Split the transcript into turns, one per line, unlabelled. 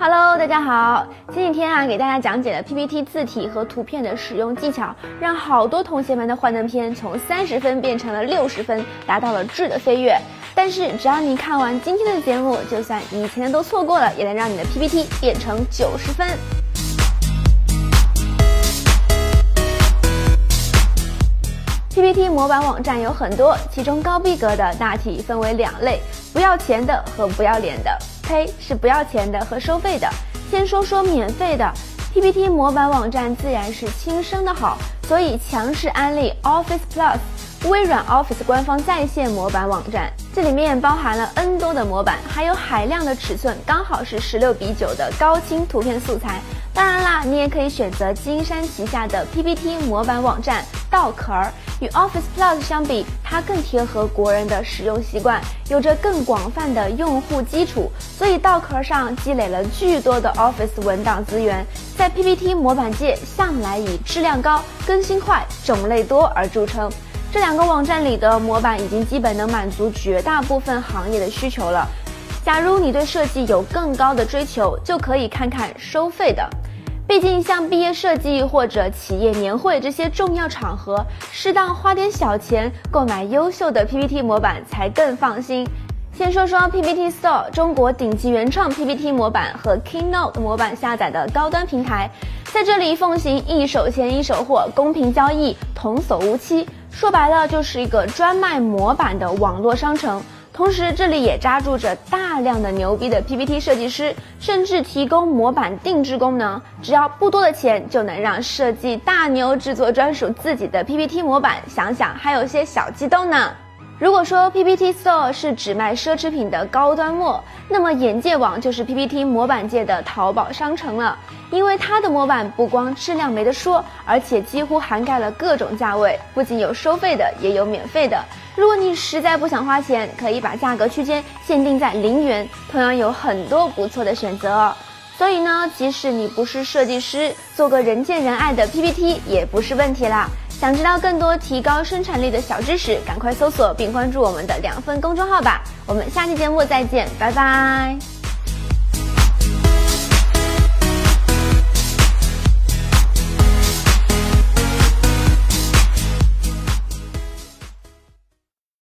大家好。前几天啊，给大家讲解了 PPT 字体和图片的使用技巧，让好多同学们的幻灯片从三十分变成了六十分，达到了质的飞跃。但是只要你看完今天的节目，就算以前的都错过了，也能让你的 PPT 变成九十分。PPT 模板网站有很多，其中高逼格的大体分为两类：不要钱的和不要脸的。呸，是不要钱的和收费的。先说说免费的，PPT 模板网站自然是轻生的好，所以强势安利 Office Plus，微软 Office 官方在线模板网站。这里面包含了 N 多的模板，还有海量的尺寸，刚好是十六比九的高清图片素材。当然啦，你也可以选择金山旗下的 PPT 模板网站稻壳儿。与 Office Plus 相比，它更贴合国人的使用习惯，有着更广泛的用户基础，所以稻壳上积累了巨多的 Office 文档资源，在 PPT 模板界向来以质量高、更新快、种类多而著称。这两个网站里的模板已经基本能满足绝大部分行业的需求了。假如你对设计有更高的追求，就可以看看收费的。毕竟，像毕业设计或者企业年会这些重要场合，适当花点小钱购买优秀的 PPT 模板才更放心。先说说 PPT Store，中国顶级原创 PPT 模板和 Keynote 模板下载的高端平台，在这里奉行一手钱一手货，公平交易，童叟无欺。说白了，就是一个专卖模板的网络商城。同时，这里也扎住着大量的牛逼的 PPT 设计师，甚至提供模板定制功能。只要不多的钱，就能让设计大牛制作专属自己的 PPT 模板。想想还有些小激动呢。如果说 PPT Store 是只卖奢侈品的高端货，那么眼界网就是 PPT 模板界的淘宝商城了。因为它的模板不光质量没得说，而且几乎涵盖了各种价位，不仅有收费的，也有免费的。如果你实在不想花钱，可以把价格区间限定在零元，同样有很多不错的选择。所以呢，即使你不是设计师，做个人见人爱的 PPT 也不是问题啦。想知道更多提高生产力的小知识，赶快搜索并关注我们的两份公众号吧。我们下期节目再见，拜拜。